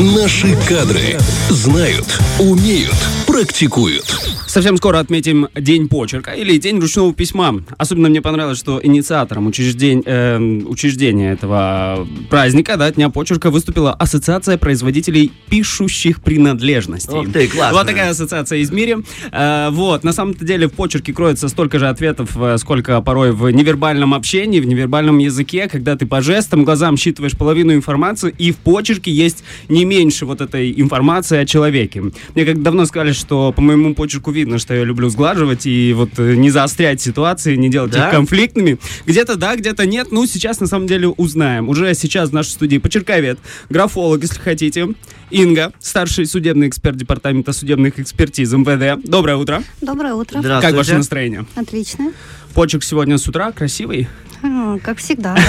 Наши кадры знают, умеют, практикуют. Совсем скоро отметим День почерка или День ручного письма. Особенно мне понравилось, что инициатором учреждень, э, учреждения этого праздника, да, Дня почерка, выступила Ассоциация производителей пишущих принадлежностей. Ух ты, классно. Вот такая ассоциация из мире. Э, вот, на самом-то деле в почерке кроется столько же ответов, э, сколько порой в невербальном общении, в невербальном языке, когда ты по жестам, глазам считываешь половину информации, и в почерке есть не меньше вот этой информации о человеке. Мне как давно сказали, что по моему почерку видно, что я люблю сглаживать и вот э, не заострять ситуации, не делать Да? их конфликтными. Где-то да, где-то нет. Ну, сейчас на самом деле узнаем. Уже сейчас в нашей студии почерковед, графолог, если хотите, Инга, старший судебный эксперт департамента судебных экспертиз МВД. Доброе утро. Доброе утро. Здравствуйте. Как ваше настроение? Отлично. Почерк сегодня с утра красивый, А, Как всегда, да.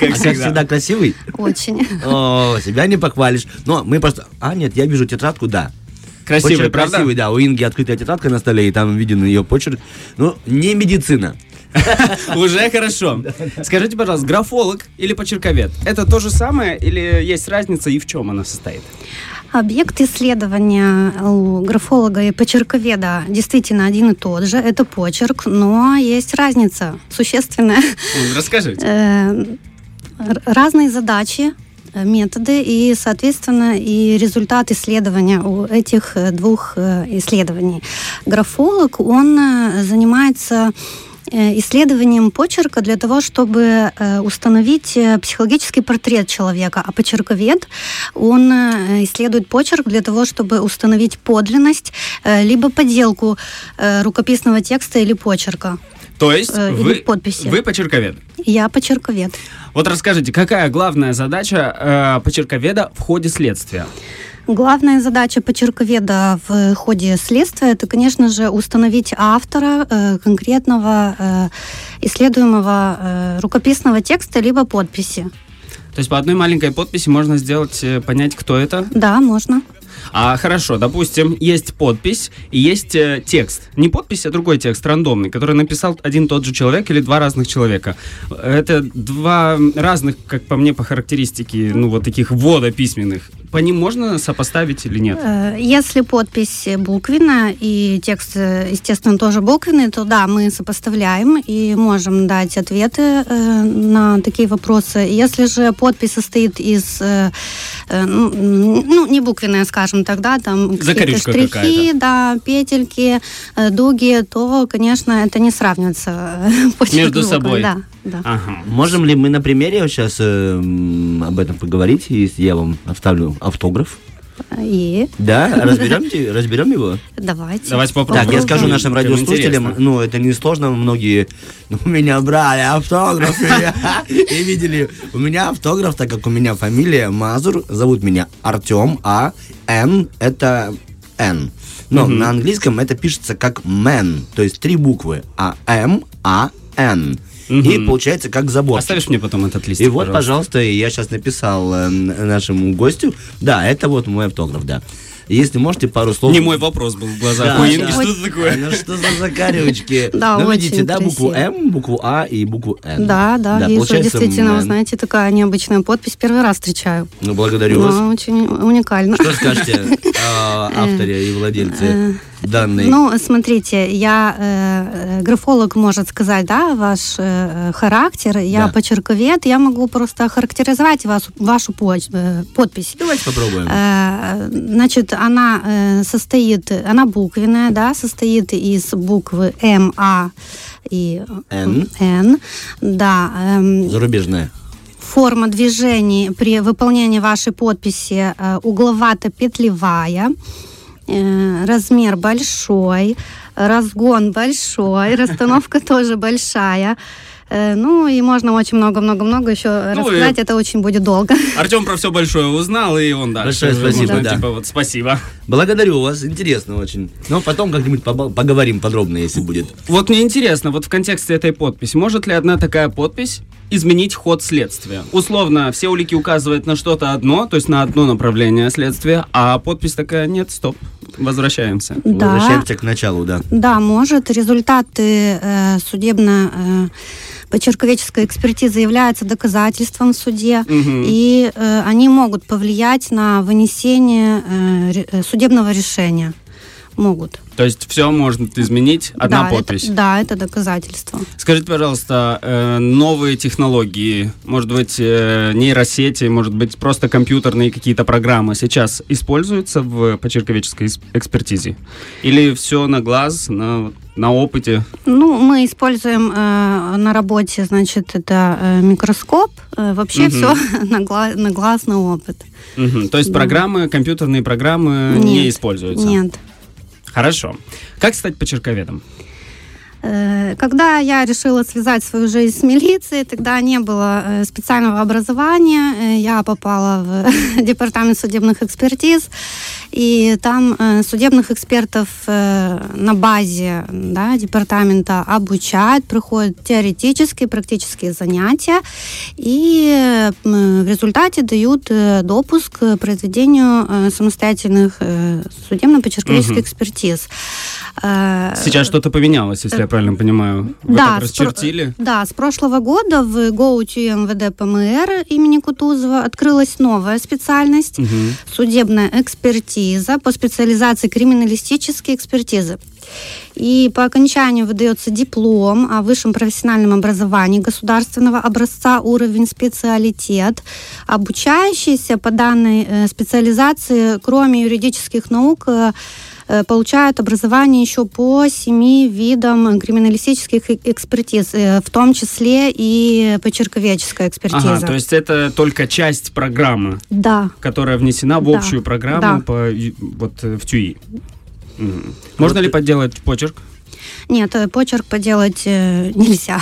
как А как всегда красивый. Очень. О, себя не похвалишь. Но мы просто... А, нет, я вижу тетрадку, да. Красивый, Почерк правда? красивый, да. У Инги открытая тетрадка на столе, и там виден ее почерк. Ну, не медицина. Уже хорошо. Скажите, пожалуйста, графолог или почерковед? Это то же самое или есть разница и в чем она состоит? Объект исследования у графолога и почерковеда действительно один и тот же. Это почерк, но есть разница существенная. Расскажите. Э, Разные задачи, э, методы и, соответственно, и результат исследования у этих э, двух исследований. Графолог, он занимается исследованием почерка для того, чтобы э, установить э, психологический портрет человека, а почерковед, он э, исследует почерк для того, чтобы установить подлинность, э, либо подделку э, рукописного текста или почерка. То есть э, вы, подписи. вы почерковед. Я почерковед. Вот расскажите, какая главная задача э, почерковеда в ходе следствия? Главная задача почерковеда в ходе следствия это, конечно же, установить автора э, конкретного э, исследуемого э, рукописного текста либо подписи. То есть по одной маленькой подписи можно сделать, э, понять, кто это? Да, можно. А хорошо, допустим, есть подпись и есть э, текст. Не подпись, а другой текст, рандомный, который написал один тот же человек или два разных человека. Это два разных, как по мне, по характеристике, ну вот таких ввода письменных. По ним можно сопоставить или нет? Э, Если подпись буквенная и текст, э, естественно, тоже буквенный, то да, мы сопоставляем и можем дать ответы э, на такие вопросы. Если же подпись состоит из, э, э, ну, ну, не буквенная, скажем тогда, там какие-то штрихи, какая-то. да, петельки, э, дуги, то, конечно, это не сравнивается. э, Между собой. Да, да. Ага. Можем ли мы на примере сейчас об этом поговорить, если я вам оставлю автограф? И Да, разберемте, разберем его. давайте. Давайте Так, попробуем. я скажу нашим радиослушателям, ну, это не сложно, многие ну, у меня брали автограф и видели. У меня автограф, так как у меня фамилия Мазур, зовут меня Артем, а Н это Н. Но на английском это пишется как man, то есть три буквы, а М, А, Н. И Мгм. получается как забор. Оставишь мне потом этот листик, И вот, пожалуйста. пожалуйста, я сейчас написал э, нашему гостю. Да, это вот мой автограф, да. Если можете пару слов... Не мой вопрос был в глазах Да, у Инги. да. Что это такое? Ну что за закарючки? Да, ну, очень видите, да, букву красиво. М, букву А и букву Н. Да, да, вижу, получается, действительно, вы знаете, такая необычная подпись. Первый раз встречаю. Ну, благодарю вас. очень уникально. Что скажете авторе и владельце данной? Ну, смотрите, я э, э, графолог может сказать, да, ваш э, характер, я Да. почерковед, я могу просто охарактеризовать вас, вашу поч- э, подпись. Давайте попробуем. Э, Значит, она э, состоит, она буквенная, да, состоит из буквы М, А и Н. Н. Да, эм, Зарубежная. Форма движений при выполнении вашей подписи э, угловато-петлевая, э, размер большой, разгон большой, расстановка тоже большая. Э, Ну и можно очень много-много-много еще Ну, рассказать, и- это очень будет долго. Артем про все большое узнал, и он дальше. Большое спасибо, да. Типа вот спасибо. Благодарю вас, интересно очень. Но потом как-нибудь поговорим подробно, если будет. Вот мне интересно, вот в контексте этой подписи, может ли одна такая подпись изменить ход следствия? Условно, все улики указывают на что-то одно, то есть на одно направление следствия, а подпись такая, нет, стоп, возвращаемся. Да. Возвращаемся к началу, да. Да, может. Результаты э, судебно почерковедческая экспертиза является доказательством в суде, Мгм. и э, они могут повлиять на вынесение э, э, судебного решения. Могут. То есть все может изменить одна да, подпись. Это, да, это доказательство. Скажите, пожалуйста, э, новые технологии, может быть, э, нейросети, может быть, просто компьютерные какие-то программы сейчас используются в почерковедческой экспертизе? Или все на глаз, на, на опыте? Ну, мы используем э, на работе, значит, это э, микроскоп. Э, вообще Мгм. все на, гла- на глаз, на опыт. Мгм. То есть Да. программы, компьютерные программы не Нет, используются? Нет. Хорошо. Как стать почерковедом? Э, Когда я решила связать свою жизнь с милицией, тогда не было э, специального образования. Э, Я попала в департамент судебных экспертиз, и там э, судебных экспертов э, на базе да, департамента обучают, проходят теоретические, практические занятия, и э, в результате дают э, допуск к произведению э, самостоятельных э, судебно-почерковедческих Мгм. экспертиз. Э, Сейчас что-то поменялось, если я правильно понимаю. Вы да, так с расчертили? Да, с прошлого года в ГОУТЮ МВД ПМР имени Кутузова открылась новая специальность Мгм. судебная экспертиза по специализации криминалистические экспертизы. И по окончанию выдается диплом о высшем профессиональном образовании государственного образца уровень специалитет. Обучающиеся по данной э, специализации, кроме юридических наук, э, э, получают образование еще по семи видам криминалистических экспертиз, в том числе и почерковедческая экспертиза. Ага, то есть это только часть программы, Да. которая внесена в Да, общую программу да. по, вот, в ТЮИ. Можно ли подделать почерк? Нет, э, почерк поделать э, нельзя.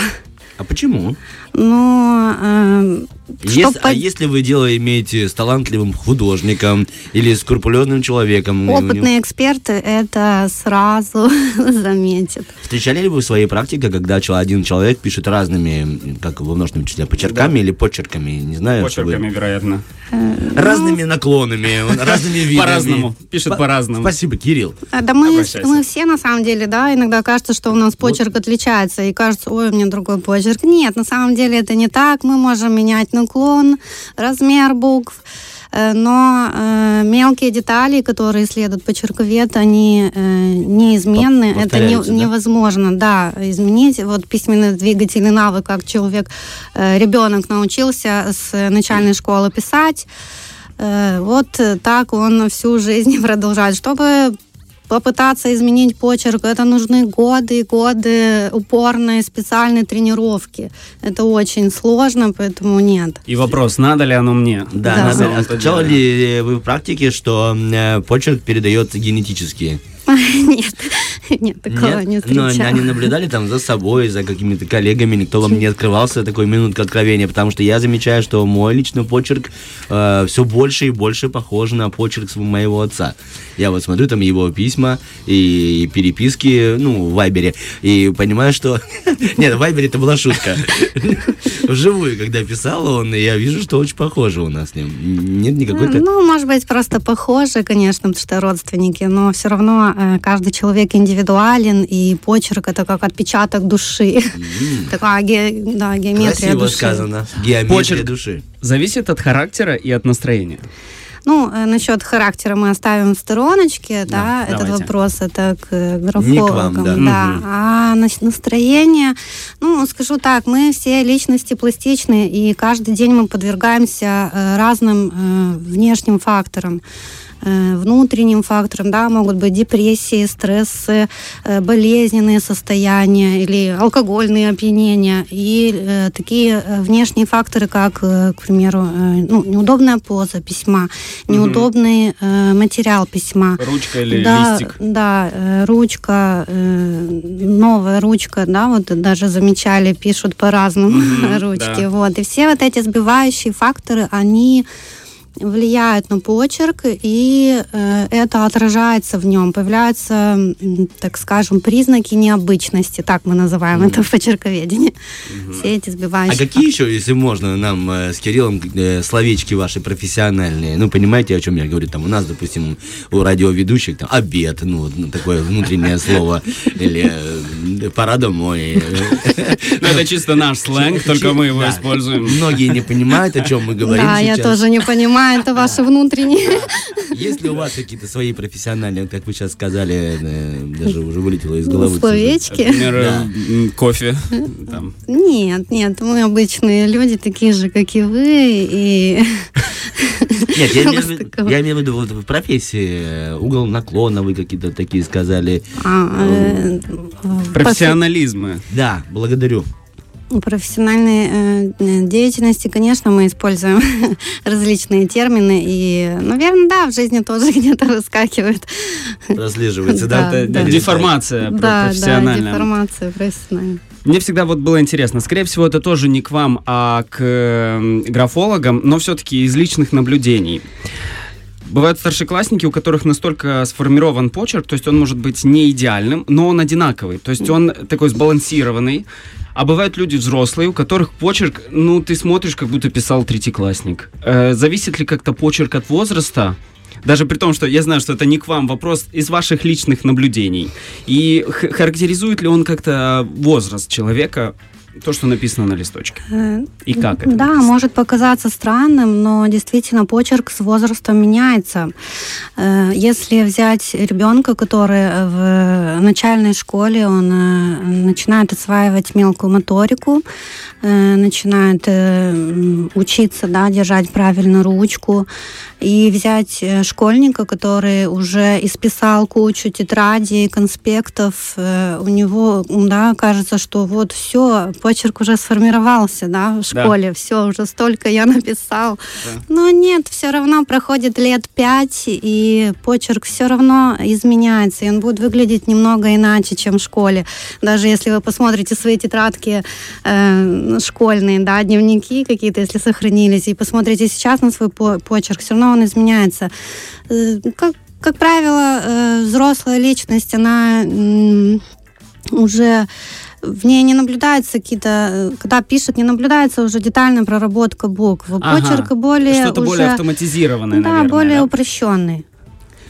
А почему? Но э, Ес- чтоб А если вы дело имеете с талантливым художником или скрупулезным человеком? у него- опытные эксперты это сразу заметят. Встречали ли вы в своей практике, когда один человек пишет разными, как во множественном числе, почерками или почерками? Не знаю. что вы- Почерками, вероятно. Разными наклонами, разными видами. По-разному. Пишет По- по-разному. Спасибо, Кирилл. А, Да мы, мы все на самом деле, да, иногда кажется, что у нас почерк отличается, и кажется, ой, у меня другой почерк. Нет, на самом деле это не так. Мы можем менять наклон, размер букв, э, но э, мелкие детали, которые следует почерковед, они э, неизменны. Это не- да? невозможно, да, изменить. Вот письменный двигательный навык, как человек, ребенок научился с начальной школы писать, Вот так он всю жизнь продолжает. Чтобы попытаться изменить почерк, это нужны годы и годы упорной специальной тренировки. Это очень сложно, поэтому нет. И вопрос, надо ли оно мне? Да, Да. надо. А деле. ли вы в практике, что э, почерк передается генетически? Нет, нет, такого не Но встречала. они наблюдали там за собой, за какими-то коллегами, никто вам не открывался такой минутка откровения, потому что я замечаю, что мой личный почерк все больше и больше похож на почерк моего отца. Я вот смотрю там его письма и переписки, ну, в Вайбере, и понимаю, что... Нет, в Вайбере это была шутка. Вживую, когда писал он, я вижу, что очень похоже у нас с ним. Нет никакой... Ну, может быть, просто похожи, конечно, потому что родственники, но все равно э, каждый человек индивидуален, и почерк это как отпечаток души. Такая ге- да, геометрия Красиво души. сказано. Геометрия Почерк. души. Зависит от характера и от настроения. Ну, э, насчет характера мы оставим в стороночке, да, этот давайте. вопрос это к э, Не к графологам, вам, да. да. Мгм. А нас- настроение, ну, скажу так, мы все личности пластичны, и каждый день мы подвергаемся э, разным э, внешним факторам внутренним факторам, да, могут быть депрессии, стрессы, э, болезненные состояния или алкогольные опьянения. И э, такие э, внешние факторы, как, э, к примеру, э, ну, неудобная поза письма, неудобный э, материал письма. Ручка или да, листик. Да, э, ручка, э, новая ручка, да, вот даже замечали, пишут по-разному Мгм, ручки. да. Вот. И все вот эти сбивающие факторы, они влияют на почерк, и э, это отражается в нем. Появляются, так скажем, признаки необычности, так мы называем это в почерковедении. Все эти А сбивающие. какие еще, если можно, нам э, с Кириллом э, словечки ваши профессиональные? Ну, понимаете, о чем я говорю? Там у нас, допустим, у радиоведущих там обед, ну, ну, такое внутреннее слово, или пора домой. Ну, это чисто наш сленг, только мы его используем. Многие не понимают, о чем мы говорим Да, я тоже не понимаю, это ваши внутренние. Есть ли у вас какие-то свои профессиональные, как вы сейчас сказали, э, даже уже вылетело из головы. Словечки. Например, кофе. Нет, нет, мы обычные люди, такие же, как и вы, и Нет, я имею, виду- такого. я имею в виду вот в профессии, э, угол наклона вы какие-то такие сказали. а, э, Профессионализмы. Да, благодарю. Профессиональной э, э, деятельности, конечно, мы используем различные термины, и, наверное, да, в жизни тоже где-то выскакивает. Прослеживается, да? Да, да. деформация Да, да, профессиональная. деформация профессиональная. Мне всегда вот было интересно. Скорее всего, это тоже не к вам, а к э, графологам, но все-таки из личных наблюдений. Бывают старшеклассники, у которых настолько сформирован почерк, то есть он может быть не идеальным, но он одинаковый. То есть он такой сбалансированный. А бывают люди взрослые, у которых почерк, ну, ты смотришь, как будто писал третьеклассник. Э, зависит ли как-то почерк от возраста? Даже при том, что я знаю, что это не к вам вопрос из ваших личных наблюдений. И характеризует ли он как-то возраст человека, то, что написано на листочке? Э, И как это? Да, может показаться странным, но действительно почерк с возрастом меняется. Э, Если взять ребенка, который в начальной школе, он э, начинает осваивать мелкую моторику, э, начинает э, учиться да, держать правильно ручку, и взять э, школьника, который уже исписал кучу тетрадей, конспектов, э, у него, да, кажется, что вот все, почерк уже сформировался, да, в школе, все, уже столько я написал. Но нет, все равно проходит лет пять, и почерк все равно изменяется, и он будет выглядеть немного иначе, чем в школе. Даже если вы посмотрите свои тетрадки э, школьные, да, дневники какие-то, если сохранились, и посмотрите сейчас на свой по- почерк, все равно он изменяется. Э, как, как правило, э, взрослая личность, она уже в ней не наблюдается какие-то, э, когда пишет, не наблюдается уже детальная проработка букв. Ага. Почерк более Что-то уже, более автоматизированное, да, наверное. более да? упрощенный.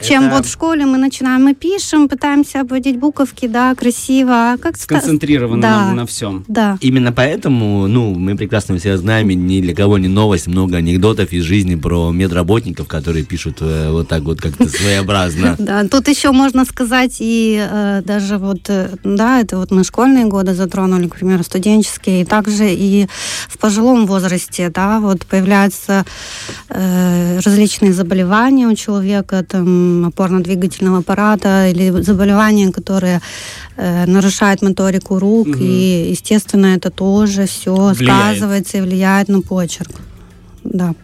Чем Это- вот в школе мы начинаем, мы пишем, пытаемся обводить буковки, да, красиво. А как Сконцентрированы да. на, на всем. Да. Именно поэтому, ну, мы прекрасно все знаем, и ни для кого не новость, много анекдотов из жизни про медработников, которые пишут э, вот так вот как-то своеобразно. Да, тут еще можно сказать и э, даже вот, э, да, это вот мы школьные годы затронули, к примеру, студенческие, и также и в пожилом возрасте, да, вот появляются э, различные заболевания у человека, там, опорно-двигательного аппарата или заболевания, которые э, нарушают моторику рук, Мгм. и, естественно, это тоже все Влияет. сказывается и влияет на почерк. Да.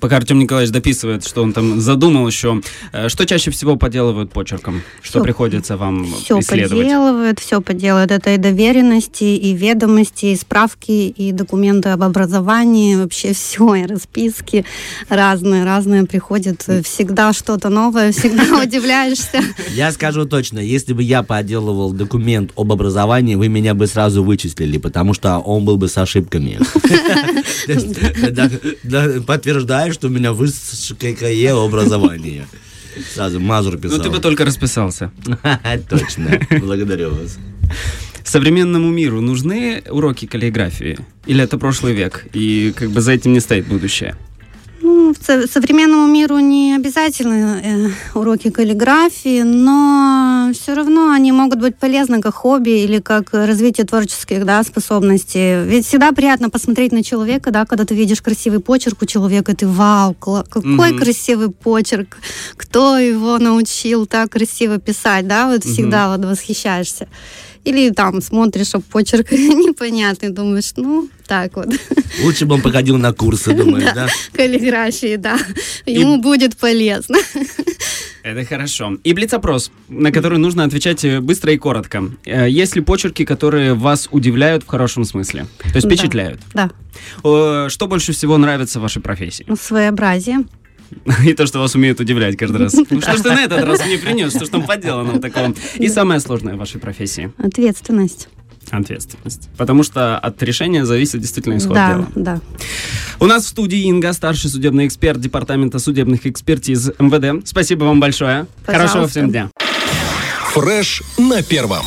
Пока Артем Николаевич дописывает, что он там задумал еще. э, Что чаще всего поделывают почерком? Что Всё- приходится вам Все исследовать? поделывает, все поделывает. Это и доверенности, и ведомости, и справки, и документы об образовании, вообще все, и расписки разные, разные приходят. Всегда что-то новое, всегда удивляешься. Я скажу точно, если бы я поделывал документ об образовании, вы меня бы сразу вычислили, потому что он был бы с ошибками. То Подтверждаю, что у меня высокое образование. Сразу Мазур писал. Ну, ты бы только расписался. Точно. Благодарю вас. Современному миру нужны уроки каллиграфии? Или это прошлый век? И как бы за этим не стоит будущее? Ну, современному миру не обязательно э, уроки каллиграфии, но все равно они могут быть полезны как хобби или как развитие творческих да, способностей. Ведь всегда приятно посмотреть на человека, да, когда ты видишь красивый почерк у человека, ты вау, какой Мгм. красивый почерк, кто его научил так красиво писать, да, вот всегда вот восхищаешься. Или там смотришь, а почерк непонятный, думаешь, ну, так вот. Лучше бы он походил на курсы, думаешь, да? каллиграфии, да. Ему будет полезно. Это хорошо. И блиц-опрос, на который нужно отвечать э, быстро и коротко. Э, Есть ли почерки, которые вас удивляют в хорошем смысле? То есть Да. впечатляют? Да. Э, Что больше всего нравится в вашей профессии? Ну, Своеобразие. И то, что вас умеют удивлять каждый раз. Ну, что ж ты на этот раз мне принес? Что ж там поделано такого? И самое сложное в вашей профессии? Ответственность. Ответственность. Потому что от решения зависит действительно исход да, дела. да. У нас в студии Инга, старший судебный эксперт Департамента судебных экспертиз МВД. Спасибо вам большое. Пожалуйста. Хорошего всем дня. Фреш на первом.